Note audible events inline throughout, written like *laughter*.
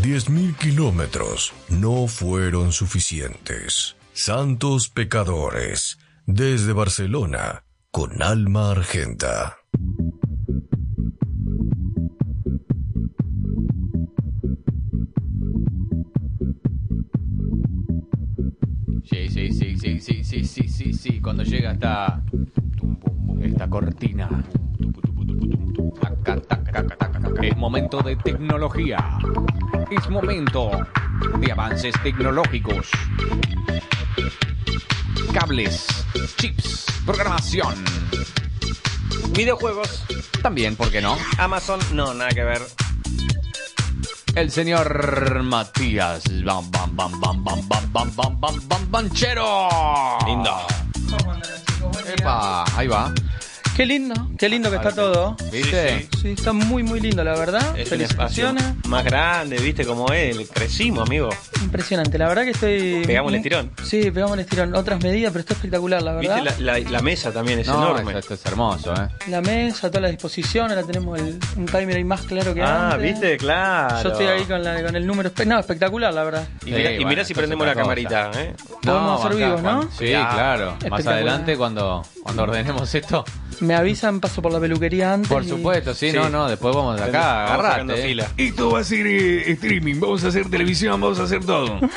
10.000 kilómetros no fueron suficientes. Santos pecadores, desde Barcelona, con alma argenta. Sí, sí, sí, sí, sí, sí, sí, sí, sí. Cuando llega esta, esta cortina. Es momento de tecnología. Es momento de avances tecnológicos. Cables, chips, programación. Videojuegos, También, ¿por qué no? Amazon, no, nada que ver. El señor Matías Bam Bam Bam Bam Bam Bam Bam Bam Bam Bam Banchero. Lindo. Epa, ahí va. Qué lindo, qué lindo que está todo. ¿Viste? Sí, está muy, muy lindo, la verdad. Es un espacio Felicitaciones. más grande, viste cómo es. Crecimos, amigo. Impresionante, la verdad que estoy. Pegamos el estirón. Sí, pegamos el estirón. Otras medidas, pero está espectacular, la verdad. Viste, la, la- la mesa también es No, enorme. esto, es hermoso, ¿eh? La mesa, toda la disposición, ahora tenemos el- un timer ahí más claro que Ah, antes. viste, claro. Yo estoy ahí con, la- con el número. No, espectacular, la verdad. Y mira, Sí, bueno, mirá si prendemos la camarita, ¿eh? Podemos hacer acá, vivos, ¿no? Sí, Claro. Más adelante, cuando, cuando ordenemos esto. Me avisan, paso por la peluquería antes. Por y- supuesto, sí, Sí. no, no. Después vamos de acá, Vamos agarrate. ¿eh? fila. Esto va a ser eh, streaming, vamos a hacer televisión, vamos a hacer todo. *laughs*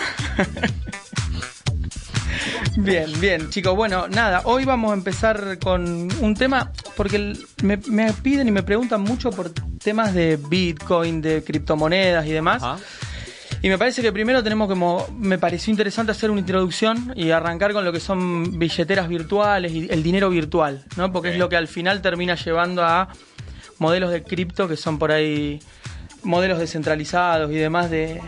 Bien, bien, chicos. Bueno, nada, hoy vamos a empezar con un tema, porque me, me piden y me preguntan mucho por temas de Bitcoin, de criptomonedas y demás. Ajá. Y me parece que primero tenemos como, me pareció interesante hacer una introducción y arrancar con lo que son billeteras virtuales y el dinero virtual, ¿no? Porque es lo que al final termina llevando a modelos de cripto que son por ahí modelos descentralizados y demás de,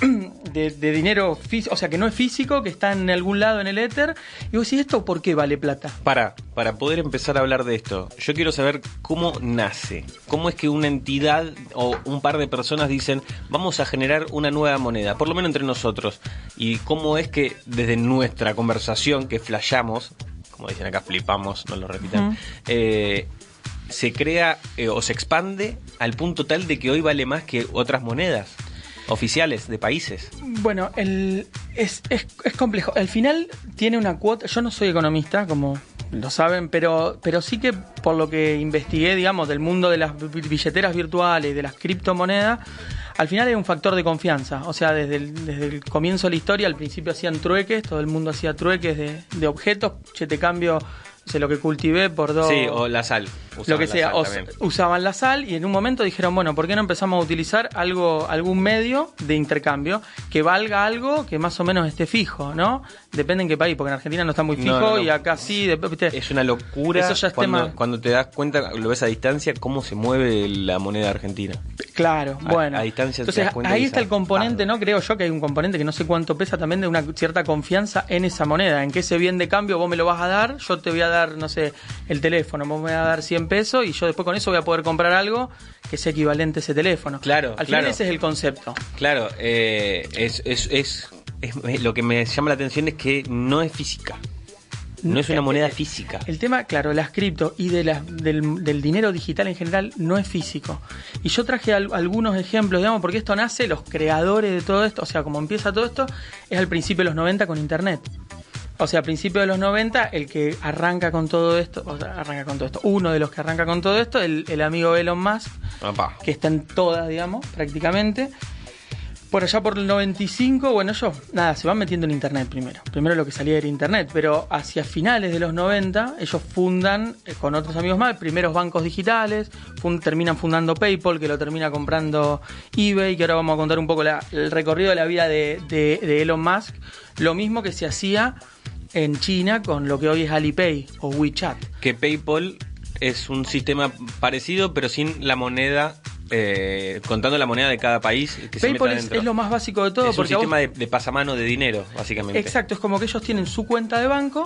*clears throat* de, de dinero físico, o sea, que no es físico, que está en algún lado en el éter. Y vos decís, ¿esto por qué vale plata? Para, para poder empezar a hablar de esto, yo quiero saber cómo nace. ¿Cómo es que una entidad o un par de personas dicen, vamos a generar una nueva moneda, por lo menos entre nosotros? Y cómo es que desde nuestra conversación que flashamos, como dicen acá, flipamos, no lo repitan, eh, se crea eh, o se expande al punto tal de que hoy vale más que otras monedas oficiales de países. Bueno, el, es, es, es complejo. Al final tiene una cuota. Yo no soy economista, como lo saben, pero, pero sí que por lo que investigué, digamos, del mundo de las bi- billeteras virtuales, de las criptomonedas, al final hay un factor de confianza. O sea, desde el, desde el comienzo de la historia, al principio hacían trueques, todo el mundo hacía trueques de, de objetos. Che, te cambio lo que cultivé por dos Sí, o la sal. lo que la sea, sal o usaban la sal y en un momento dijeron, bueno, ¿por qué no empezamos a utilizar algo, algún medio de intercambio que valga algo que más o menos esté fijo, ¿no? Depende en qué país, porque en Argentina no está muy No, fijo no, no. y acá sí, de- ¿viste? Es una locura Eso ya es cuando, tema- cuando te das cuenta, lo ves a distancia, cómo se mueve la moneda argentina. Claro, A- bueno. a distancia Entonces ahí está el componente. ¿no? Creo yo que hay un componente que no sé cuánto pesa también de una cierta confianza en esa moneda, en que ese bien de cambio vos me lo vas a dar, yo te voy a dar, no sé, el teléfono, vos me vas a dar 100 pesos y yo después con eso voy a poder comprar algo que sea equivalente a ese teléfono. Claro, Al final claro. ese es el concepto. Claro, eh, es, es, es, es- lo que me llama la atención es que no es física. No es una moneda física. El tema, claro, las cripto y de las- del, del dinero digital en general no es físico. Y yo traje al- algunos ejemplos, digamos, porque esto nace, los creadores de todo esto, o sea, como empieza todo esto, es al principio de los 90 con Internet. O sea, a principios de los 90, el que arranca con todo esto, o sea, arranca con todo esto, uno de los que arranca con todo esto, el, el amigo Elon Musk, que está en todas, digamos, prácticamente. Por allá por el 95, bueno, ellos, nada, se van metiendo en Internet primero. Primero lo que salía era Internet, pero hacia finales de los 90, ellos fundan eh, con otros amigos más, primeros bancos digitales, terminan fundando PayPal, que lo termina comprando eBay, que ahora vamos a contar un poco el recorrido de la vida de- de Elon Musk. Lo mismo que se hacía en China con lo que hoy es Alipay o WeChat. Que PayPal es un sistema parecido, pero sin la moneda, eh, contando la moneda de cada país que PayPal es, lo más básico de todo Es un vos- sistema de, de pasamano de dinero, básicamente. Exacto, es como que ellos tienen su cuenta de banco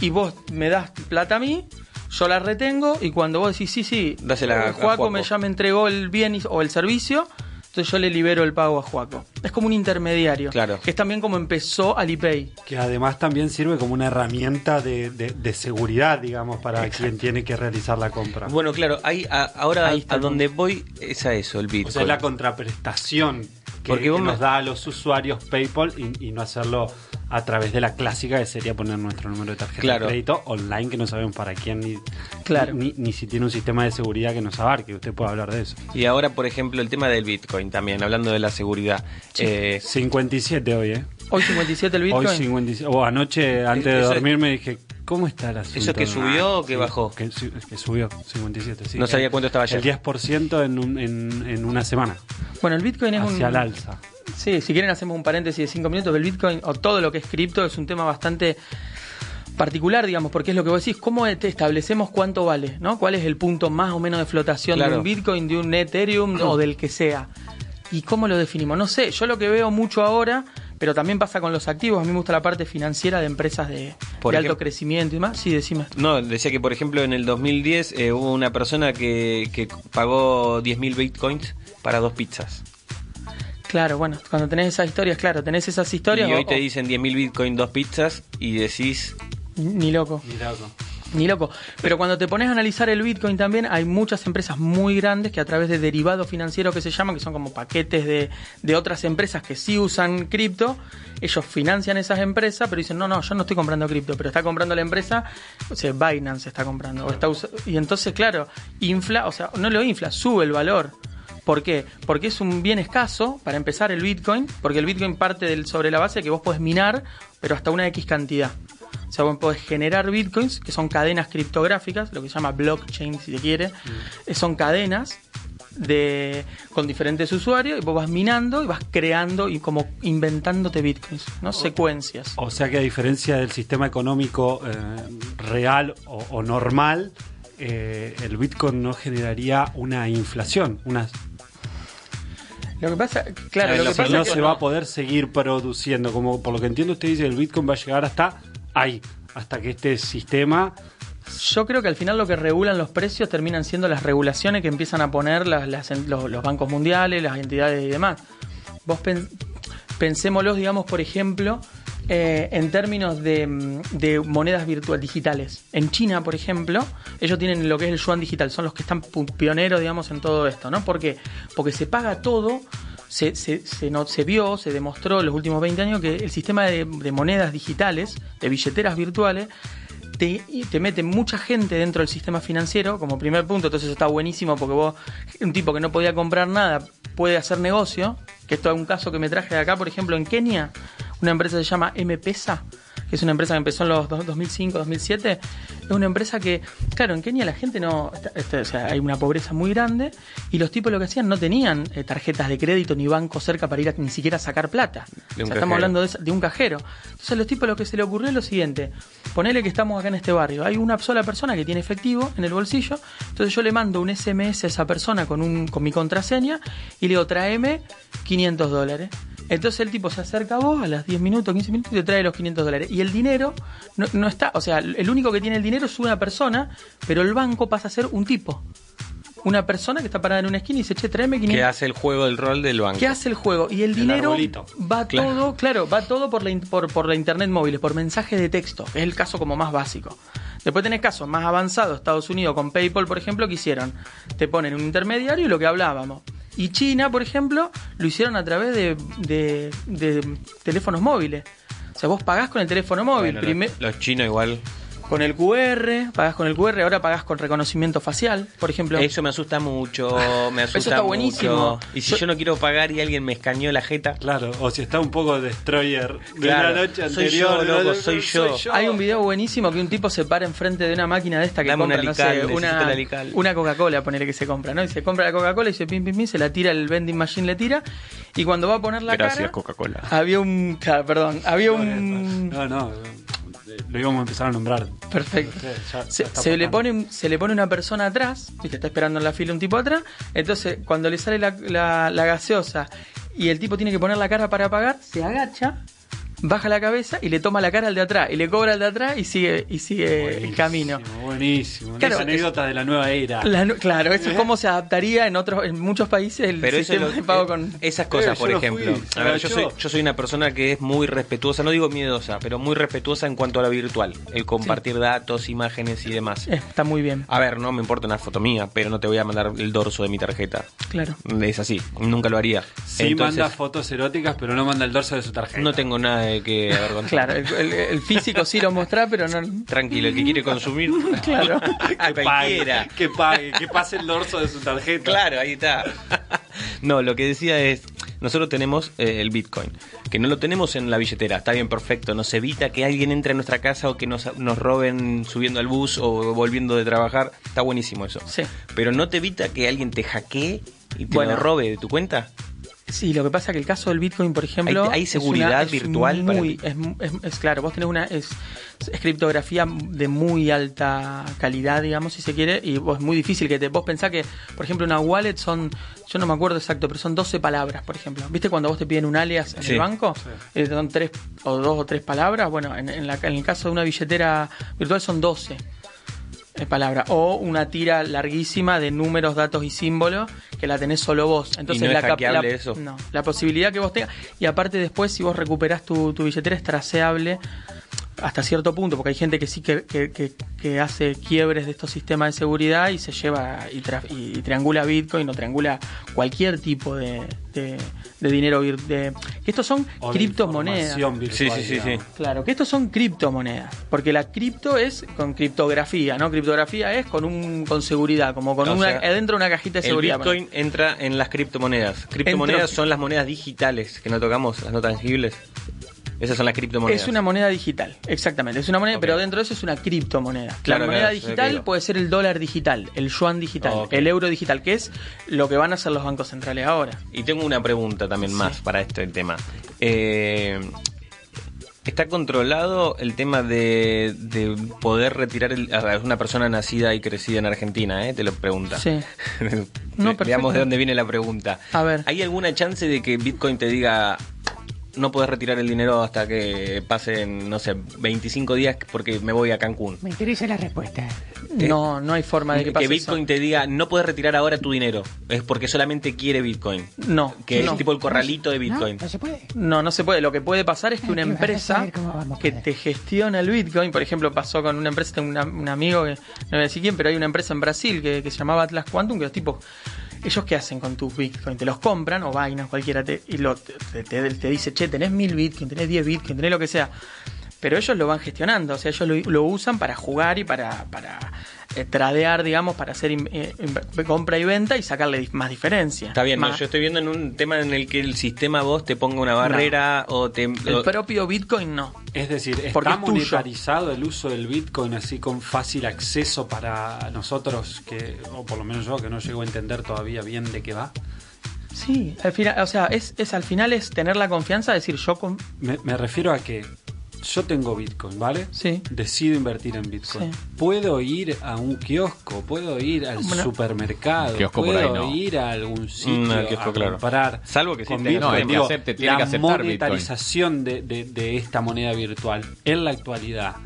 y vos me das plata a mí, yo la retengo y cuando vos decís, sí, sí, Dásela eh, a Juaco, Juaco. me ya me entregó el bien y- o el servicio, entonces yo le libero el pago a Juaco. Es como un intermediario. Claro. Que es también como empezó Alipay. Que además también sirve como una herramienta de, de- de seguridad, digamos, para quien tiene que realizar la compra. Bueno, claro, ahí, a- ahora Ahí está a donde voy es a eso, el Bitcoin. o sea, es la contraprestación que, Porque vos que me- nos da a los usuarios PayPal y, y no hacerlo a través de la clásica que sería poner nuestro número de tarjeta Claro. de crédito online que no sabemos para quién ni, Claro. ni, ni si tiene un sistema de seguridad que nos abarque. Usted puede hablar de eso. Y ahora, por ejemplo, el tema del Bitcoin también, hablando de la seguridad. Eh, 57 hoy, ¿eh? Hoy 57 el Bitcoin. Hoy 57. O anoche, antes de Eso- dormir, me dije, ¿cómo está asunto? ¿Eso que subió o que bajó? Que, que subió, 57, sí. No sabía cuánto estaba ayer. El 10% en, un- en, en una semana, Bueno, el Bitcoin es un... hacia el alza. Sí, si quieren hacemos un paréntesis de 5 minutos. El Bitcoin o todo lo que es cripto es un tema bastante particular, digamos, porque es lo que vos decís, ¿cómo te establecemos cuánto vale? ¿no? ¿Cuál es el punto más o menos de flotación Claro. de un Bitcoin, de un Ethereum *clears throat* o del que sea? ¿Y cómo lo definimos? No sé, yo lo que veo mucho ahora, pero también pasa con los activos, a mí me gusta la parte financiera de empresas de, Por de alto crecimiento y más. Sí, decime. No, decía que por ejemplo en el 2010 eh, hubo una persona que, que pagó 10.000 bitcoins para dos pizzas. Claro, bueno, cuando tenés esas historias, claro, tenés esas historias... y hoy o- te dicen 10.000 bitcoins, dos pizzas y decís, Ni loco. Mirá, loco. Ni loco. Pero cuando te pones a analizar el Bitcoin también, hay muchas empresas muy grandes que a través de derivados financieros que se llaman, que son como paquetes de, de otras empresas que sí usan cripto, ellos financian esas empresas, pero dicen, no, no, yo no estoy comprando cripto, pero está comprando la empresa, o sea, Binance está comprando. o está y entonces, claro, infla, o sea, no lo infla, sube el valor. ¿Por qué? Porque es un bien escaso, para empezar, el Bitcoin, porque el Bitcoin parte del, sobre la base de que vos podés minar, pero hasta una X cantidad. O sea, vos podés generar bitcoins, que son cadenas criptográficas, lo que se llama blockchain, si se quiere. Eh, Son cadenas de con diferentes usuarios y vos vas minando y vas creando y como inventándote bitcoins, ¿no? Secuencias. O sea que a diferencia del sistema económico eh, real o, o normal, eh, el Bitcoin no generaría una inflación, una, Lo que pasa, claro, lo que pasa no es que se va a poder seguir produciendo. Como por lo que entiendo usted dice, el Bitcoin va a llegar hasta ahí, hasta que este sistema Yo creo que al final lo que regulan los precios terminan siendo las regulaciones que empiezan a poner las, las- los, los bancos mundiales, las entidades y demás. Vos pen- pensémoslos, digamos, por ejemplo, eh, en términos de, monedas virtuales digitales. En China, por ejemplo, ellos tienen lo que es el yuan digital, son los que están pioneros, digamos, en todo esto, ¿no? ¿Por qué? Porque se paga todo. Se, se, vio, se demostró en los últimos 20 años que el sistema de, monedas digitales, de billeteras virtuales, te, te mete mucha gente dentro del sistema financiero como primer punto, entonces está buenísimo porque vos, un tipo que no podía comprar nada, puede hacer negocio, que esto es un caso que me traje de acá, por ejemplo, en Kenia, una empresa se llama M-Pesa, que es una empresa que empezó en los dos- 2005, 2007, es una empresa que, claro, en Kenia la gente no, o sea, hay una pobreza muy grande y los tipos lo que hacían no tenían eh, tarjetas de crédito ni bancos cerca para ir a, ni siquiera a sacar plata. O sea, estamos hablando de, de un cajero. Entonces los tipos lo que se le ocurrió es lo siguiente, ponele que estamos acá en este barrio, hay una sola persona que tiene efectivo en el bolsillo, entonces yo le mando un SMS a esa persona con, un, con mi contraseña y le digo, tráeme 500 dólares. Entonces el tipo se acerca a vos a las 10 minutos, 15 minutos y te trae los 500 dólares. Y el dinero no, no está, o sea, el único que tiene el dinero es una persona, pero el banco pasa a ser un tipo. Una persona que está parada en una esquina y dice, che, tráeme 500 que hace el juego del rol del banco. ¿Qué hace el juego? Y el, El dinero arbolito. va Claro. todo, claro, va todo por la, por, por la internet móvil, por mensaje de texto. Es el caso como más básico. Después tenés casos más avanzados, Estados Unidos con PayPal, por ejemplo, que hicieron. Te ponen un intermediario y lo que hablábamos. Y China, por ejemplo, lo hicieron a través de, de- de teléfonos móviles. O sea, vos pagás con el teléfono móvil. Bueno, primer- los, los chinos igual. Con el QR, pagás con el QR, ahora pagás con reconocimiento facial, por ejemplo. Eso me asusta mucho, me asusta está mucho. buenísimo. Y si Yo- yo no quiero pagar y alguien me escaneó la jeta, Claro, o si está un poco destroyer de Claro, la noche soy anterior. yo, ¿no? loco, soy yo. Hay un video buenísimo que un tipo se para enfrente de una máquina de esta que Dame compra, una no sé, una, la Lical. una Coca-Cola, ponele que se compra, ¿no? Y se compra la Coca-Cola y dice pim, pim, pim, se la tira el vending machine, le tira. Y cuando va a poner la gracias cara, Coca-Cola. había un. claro, perdón, había un. No, no, lo íbamos a empezar a nombrar. Perfecto. Sí, ya- ya Se, le pone, se le pone una persona atrás, ¿viste? está esperando en la fila un tipo atrás, entonces cuando le sale la, la- la gaseosa y el tipo tiene que poner la cara para pagar, se agacha, baja la cabeza y le toma la cara al de atrás y le cobra al de atrás y sigue y sigue el camino. Buenísimo, Buenísimo. Claro, Esa anécdota de la nueva era. La claro, eso es cómo se adaptaría en otros en muchos países el Pero sistema lo- de pago eh, con esas cosas, Eh, por ejemplo. a ver, yo soy, yo soy una persona que es muy respetuosa, no digo miedosa, pero muy respetuosa en cuanto a lo virtual, el compartir datos, imágenes y demás. está muy bien, A ver, no me importa una foto mía, pero no te voy a mandar el dorso de mi tarjeta. claro. Es así, nunca lo haría. Sí Entonces, manda fotos eróticas, pero no manda el dorso de su tarjeta. no tengo nada de que avergonzar. Claro, el, físico sí lo mostrá, pero no Tranquilo, el que quiere consumir, *laughs* Claro. *laughs* a que pague, cualquiera. que pague, que pase el dorso de su tarjeta. Claro, ahí está. *laughs* No, lo que decía es, nosotros tenemos eh, el Bitcoin, que no lo tenemos en la billetera, está bien, perfecto, nos evita que alguien entre a nuestra casa o que nos, nos roben subiendo al bus o volviendo de trabajar, está buenísimo eso. Sí. Pero no te evita que alguien te hackee y te Bueno. lo robe de tu cuenta. Sí, lo que pasa es que el caso del Bitcoin, por ejemplo. ¿Hay- hay es seguridad es virtual para Muy, es, es- es claro, vos tenés una. Es, es criptografía de muy alta calidad, digamos, si se quiere, y vos, es muy difícil que te. Vos pensás que, por ejemplo, una wallet son. Yo no me acuerdo exacto, pero son 12 palabras, por ejemplo. ¿Viste cuando vos te piden un alias en Sí. el banco? Eh, son tres o dos o tres palabras. Bueno, en, en la- en el caso de una billetera virtual son 12 palabras. O una tira larguísima de números, datos y símbolos que la tenés solo vos. Entonces no es la, la- eso? No, la posibilidad que vos tengas. Y aparte después, si vos recuperás tu, tu billetera, es traceable hasta cierto punto, porque hay gente que sí que, que, que- que hace quiebres de estos sistemas de seguridad y se lleva y, tra- y- y triangula Bitcoin o triangula cualquier tipo de, de, de dinero. vir- De, que estos son O de criptomonedas. virtual, Sí, sí, sí. Claro, que estos son criptomonedas, porque la cripto es con criptografía, ¿no? Criptografía es con un con seguridad, como con O una sea, adentro de una cajita de El seguridad. Bitcoin entra en las criptomonedas. Criptomonedas son las monedas digitales que no tocamos, las no tangibles. Esas son las criptomonedas. Es una moneda digital, exactamente. Es una moneda, pero dentro de eso es una criptomoneda. Claro, la moneda claro, digital puede ser el dólar digital, el yuan digital, el euro digital, que es lo que van a hacer los bancos centrales ahora. Y tengo una pregunta también más para este tema. Eh, ¿Está controlado el tema de, de poder retirar el, a una persona nacida y crecida en Argentina? Eh? Te lo pregunta. Sí. *laughs* No, Ve- Veamos de dónde viene la pregunta. A ver. ¿Hay alguna chance de que Bitcoin te diga no puedes retirar el dinero hasta que pasen, no sé, 25 días porque me voy a Cancún? Me interesa la respuesta. No, no hay forma de que pase Bitcoin eso. te diga no puedes retirar ahora tu dinero. Es porque solamente quiere Bitcoin. No, Que no. es tipo el corralito de Bitcoin. No, no se puede. No, no se puede. Lo que puede pasar es que una que empresa que te gestiona el Bitcoin, por ejemplo, pasó con una empresa, tengo una- un amigo que no voy a decir quién, pero hay una empresa en Brasil que, que se llamaba Atlas Quantum, que los tipos, ellos qué hacen con tus Bitcoin, te los compran o vainas, cualquiera, te, y lo, te, te- te dice, che, tenés mil Bitcoin, tenés 10 Bitcoin, tenés lo que sea. Pero ellos lo van gestionando, o sea, ellos lo, lo usan para jugar y para, para eh, tradear, digamos, para hacer eh, compra y venta y sacarle más diferencia. Está bien, no, yo estoy viendo en un tema en el que el sistema vos te ponga una barrera o te... El o- propio Bitcoin no. Es decir, Porque ¿está es tuyo. monetarizado el uso del Bitcoin así con fácil acceso para nosotros, que, o por lo menos yo, que no llego a entender todavía bien de qué va? Sí, al final, o sea, es, es al final es tener la confianza de decir yo con Me, me refiero a que yo tengo Bitcoin, ¿vale? Sí. Decido invertir en Bitcoin. Sí. Puedo ir a un kiosco, puedo ir al Bueno. supermercado, Kiosco por puedo ahí no. ir a algún sitio Mm, al kiosco, a claro. comprar. Salvo que sí con No, Bitcoin. el que Digo, acepte, tiene la que aceptar monetarización de, de- de esta moneda virtual en la actualidad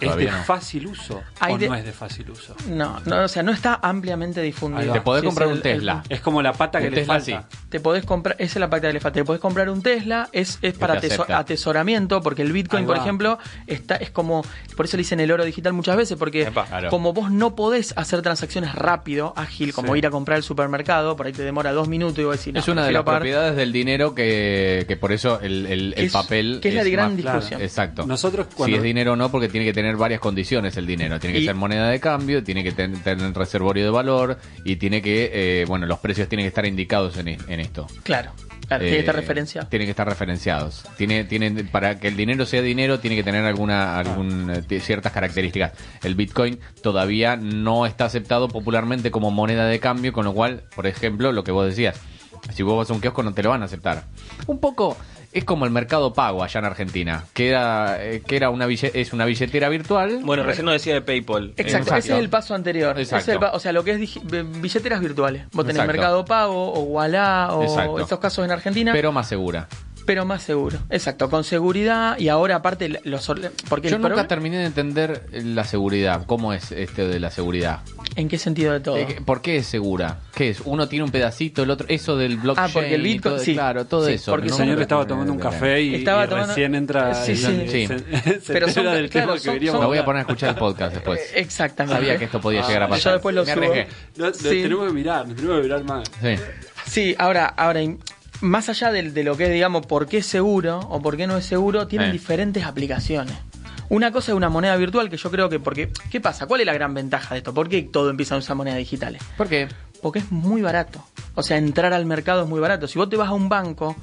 es de no. fácil uso Hay o de- no es de fácil uso. no, no, o sea, no está ampliamente difundido. Te podés Sí, comprar un el- Tesla. Es como la pata que Un le Tesla, falta. Te podés comprar, esa es la parte que le falta. Te podés comprar un Tesla, es, es para te ateso- acepta. atesoramiento, porque el Bitcoin, por ejemplo, está, es como, por eso le dicen el oro digital muchas veces, porque Epa, claro. como vos no podés hacer transacciones rápido, ágil, como Sí. ir a comprar al supermercado, por ahí te demora dos minutos y vos decís, no, es una de las pagar- propiedades del dinero que, que por eso el, el- el Es- papel que es la gran más- discusión. Exacto. Nosotros Si es dinero o no, porque tiene que tener varias condiciones el dinero. Tiene que Y- ser moneda de cambio, tiene que ten- tener reservorio de valor y tiene que, eh, bueno, los precios tienen que estar indicados en, en esto. Claro, claro, tiene que estar Eh, referenciado. Tiene que estar referenciados. Tiene, tiene, para que el dinero sea dinero, tiene que tener alguna, algún, eh, t- ciertas características. El Bitcoin todavía no está aceptado popularmente como moneda de cambio, con lo cual, por ejemplo, lo que vos decías, si vos vas a un kiosco no te lo van a aceptar. Un poco es como el mercado pago allá en Argentina, que era, eh, que era una es una billetera virtual. Bueno, recién nos decía de PayPal. Exacto, Exacto. ese es el paso anterior. Ese Exacto. es el pa- o sea, lo que es billeteras virtuales. Vos tenés Exacto. Mercado Pago o Wallah o Exacto. estos casos en Argentina. pero más segura. Pero más seguro, exacto, con seguridad y ahora aparte los... Porque Yo nunca problema- terminé de entender la seguridad. ¿Cómo es este de la seguridad? ¿En qué sentido de todo? Eh, ¿Por qué es segura? ¿Qué es? Uno tiene un pedacito, el otro... Eso del blockchain. Ah, porque el y Bitcoin- todo- sí. Claro, todo Sí, eso. porque El No, señor estaba tomando un café y, Estaba y tomando- recién entra Sí, y sí. se- Sí. *laughs* se, se Pero entera son- del claro, tema que son- queríamos Me voy a poner a escuchar el podcast después. Eh, Exactamente. Sabía que esto podía llegar a pasar. Yo después lo Me subo. arriesgué. No, no, Sí. Tenemos que mirar, nos tenemos que mirar más. Sí. Sí, ahora, ahora más allá de, de lo que es, digamos, por qué es seguro o por qué no es seguro, tienen Eh. diferentes aplicaciones. Una cosa es una moneda virtual que yo creo que porque ¿qué pasa? ¿Cuál es la gran ventaja de esto? ¿Por qué todo empieza a usar monedas digitales? ¿Por qué? Porque es muy barato. O sea, entrar al mercado es muy barato. Si vos te vas a un banco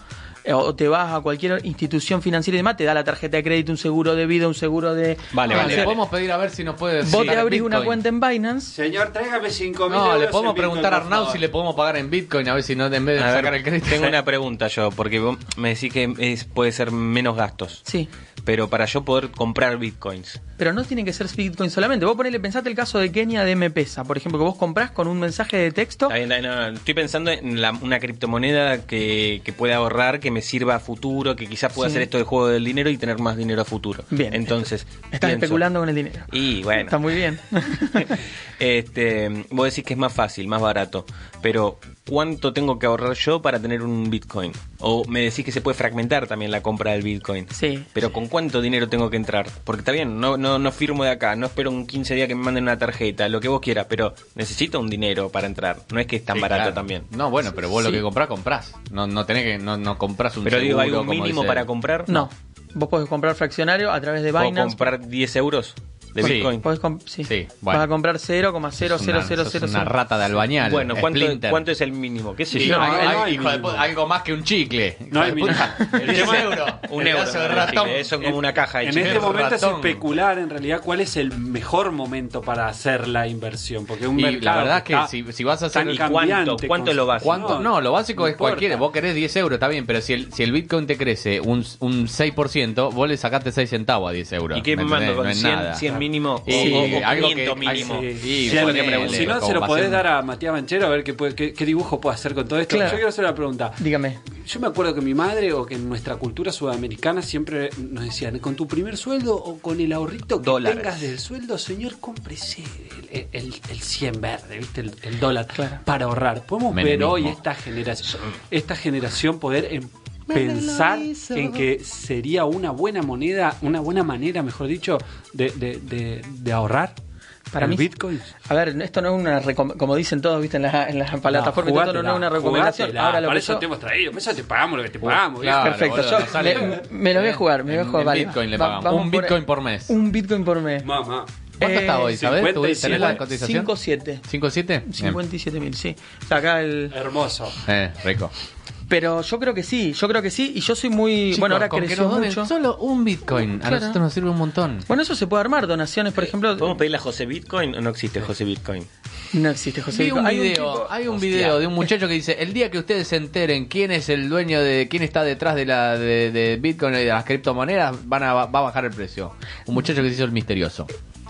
o te vas a cualquier institución financiera y demás, te da la tarjeta de crédito, un seguro de vida, un seguro de... Vale, O vale. Le podemos pedir a ver si nos puede Vos decir te abrís una Bitcoin. cuenta en Binance Señor, tráigame 5 mil No, le podemos preguntar a Arnau si le podemos pagar en Bitcoin a ver si no en vez de A ver, sacar el crédito. Tengo una *laughs* pregunta yo, porque vos me decís que es, puede ser menos gastos. Sí. Pero para yo poder comprar bitcoins. Pero no tiene que ser Bitcoin solamente. Vos ponele, pensate el caso de Kenia de M-Pesa, por ejemplo, que vos comprás con un mensaje de texto. Está bien, está bien, no, no, Estoy pensando en la- una criptomoneda que, que pueda ahorrar, que me sirva a futuro, que quizás pueda Sí. hacer esto del juego del dinero y tener más dinero a futuro. Bien. Entonces, Estás pienso- especulando con el dinero. Y bueno. Está muy bien. *laughs* este, vos decís que es más fácil, más barato, pero ¿cuánto tengo que ahorrar yo para tener un Bitcoin? O me decís que se puede fragmentar también la compra del Bitcoin. Sí. Pero ¿con cuánto dinero tengo que entrar? Porque está bien, no, no, no firmo de acá, no espero un 15 días que me manden una tarjeta, lo que vos quieras, pero necesito un dinero para entrar. No es que es tan Sí, barato claro. también. No, bueno, pero vos lo que comprás, comprás. No, no tenés que, no, no comprás un Pero digo, ¿hay seguro, un como mínimo dice- para comprar? No. Vos podés comprar fraccionario a través de ¿Puedo Binance. comprar 10 euros de Sí. Bitcoin? Podés sí. Sí, bueno. Vas a comprar Sos una, sos 0,00000. una rata de albañal. Bueno, ¿cuánto. ¿cuánto es el mínimo? ¿Qué sé yo? no, hay- no hay hijo de mínimo. puta, algo más que un chicle. No hay. El 10 tema- euros. Un El euro. de ratón. Eso es como una caja de En chicle. este momento es especular en realidad cuál es el mejor momento para hacer la inversión. Porque un Y mercado la verdad es que está si, si vas a hacer... ¿Y cuánto? ¿Cuánto con- lo básico? ¿Cuánto? No, lo básico no es cualquiera. Vos querés 10 euros, está bien, pero si el, si el Bitcoin te crece un, un 6%, vos le sacaste 6 centavos a 10 euros. ¿Y qué me ¿me mando No es 100, nada. 100 mínimo Sí, o, o- o algo 500 que- mínimo? Sí, sí, si no, se lo podés dar a Matías Banchero a ver qué, puede- qué, qué dibujo puede hacer con todo esto. Claro. Yo quiero hacer una pregunta. Dígame. Yo me acuerdo que mi madre o que en nuestra cultura sudamericana siempre nos decían, con tu primer sueldo o con el ahorrito que Dólares. tengas del sueldo, señor, cómprese el, el, el 100 verde, ¿viste? El, el dólar Claro. para ahorrar. Podemos ver hoy esta generación, esta generación poder em- pensar en que sería una buena moneda, una buena manera, mejor dicho, de, de, de, de ahorrar Para el mí- Bitcoin. A ver, esto no es una como dicen todos, viste, en las en las plataformas, todo, esto no es una recomendación. Ahora lo Para que eso yo- te hemos traído. Para eso te pagamos lo que te pagamos. Claro. Perfecto, boludo, yo no sale- me, me lo voy a jugar, me voy a jugar. en vale. Bitcoin le Va- vamos Un por- Bitcoin por mes. Un Bitcoin por mes. Mamá. ¿Cuánto Eh, está hoy? ¿Sabés? ¿Tú 57. tenés la cotización? 5.7. ¿5.7? 57 mil, sí. Acá el... Hermoso. Eh, rico. Pero yo creo que sí, yo creo que sí. Y yo soy muy... Chicos, bueno, ahora creció mucho. Solo un Bitcoin. A Claro. nosotros nos sirve un montón. Bueno, eso se puede armar, donaciones, por ejemplo. ¿Podemos pedirle a José Bitcoin o no existe José Bitcoin? No existe, José. Vi un Hay video, tipo- hay un video de un muchacho que dice, el día que ustedes se enteren quién es el dueño de, quién está detrás de la de, de Bitcoin y de las criptomonedas, van a, va a bajar el precio. Un muchacho que se hizo el misterioso.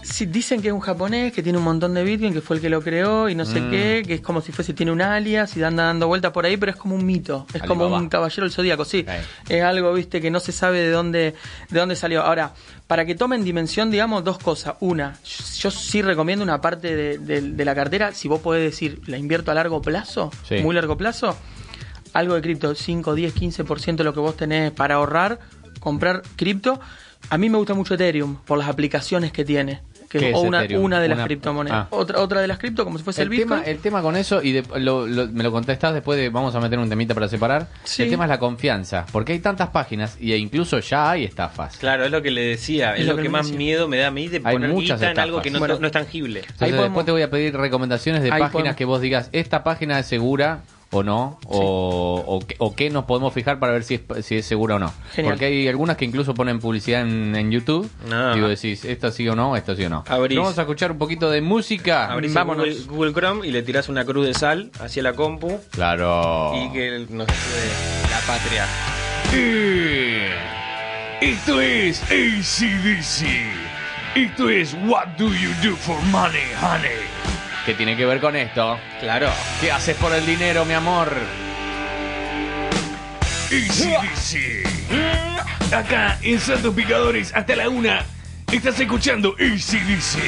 Sí, dicen que es un japonés que tiene un montón de Bitcoin, que fue el que lo creó y no sé Mm. qué, que es como si fuese, tiene un alias y anda dando vueltas por ahí, pero es como un mito, es como un caballero del zodíaco, sí. Es algo, viste, que no se sabe de dónde, de dónde salió. Ahora, para que tomen dimensión, digamos, dos cosas. Una, yo sí recomiendo una parte de, de- de la cartera, si vos podés decir, la invierto a largo plazo, Sí. muy largo plazo, algo de cripto, 5, 10, 15% de lo que vos tenés para ahorrar, comprar cripto. A mí me gusta mucho Ethereum por las aplicaciones que tiene. Que ¿Qué es es una, una de las Una- criptomonedas. ah. Otra, otra de las cripto, como si fuese el, El tema, Bitcoin. el tema con eso, y de- lo- lo- me lo contestás después de, vamos a meter un temita para separar, Sí. el tema es la confianza, porque hay tantas páginas y incluso ya hay estafas. Claro, es lo que le decía. Es, Es lo, lo que más decía. miedo me da a mí de Hay poner muchas guita en algo estafas. que no, Bueno. no es tangible. Entonces, Ahí podemos- después te voy a pedir recomendaciones de Ahí páginas podemos- que vos digas, esta página es segura o no, o, o, qué- o qué nos podemos fijar para ver si es, si es segura o no. Genial. Porque hay algunas que incluso ponen publicidad en, en YouTube. Ah. Digo, decís, esto sí o no, esto sí o no. Abrís. Vamos a escuchar un poquito de música. Abrís Vámonos. Google, Google Chrome y le tirás una cruz de sal hacia la compu Claro. y que nos ayude la patria. Esto es ACDC. Esto es What Do You Do for Money, Honey que tiene que ver con esto. Claro. ¿Qué haces por el dinero, mi amor? Easy, easy. Acá en Santos Picadores hasta la una estás escuchando Easy Dice.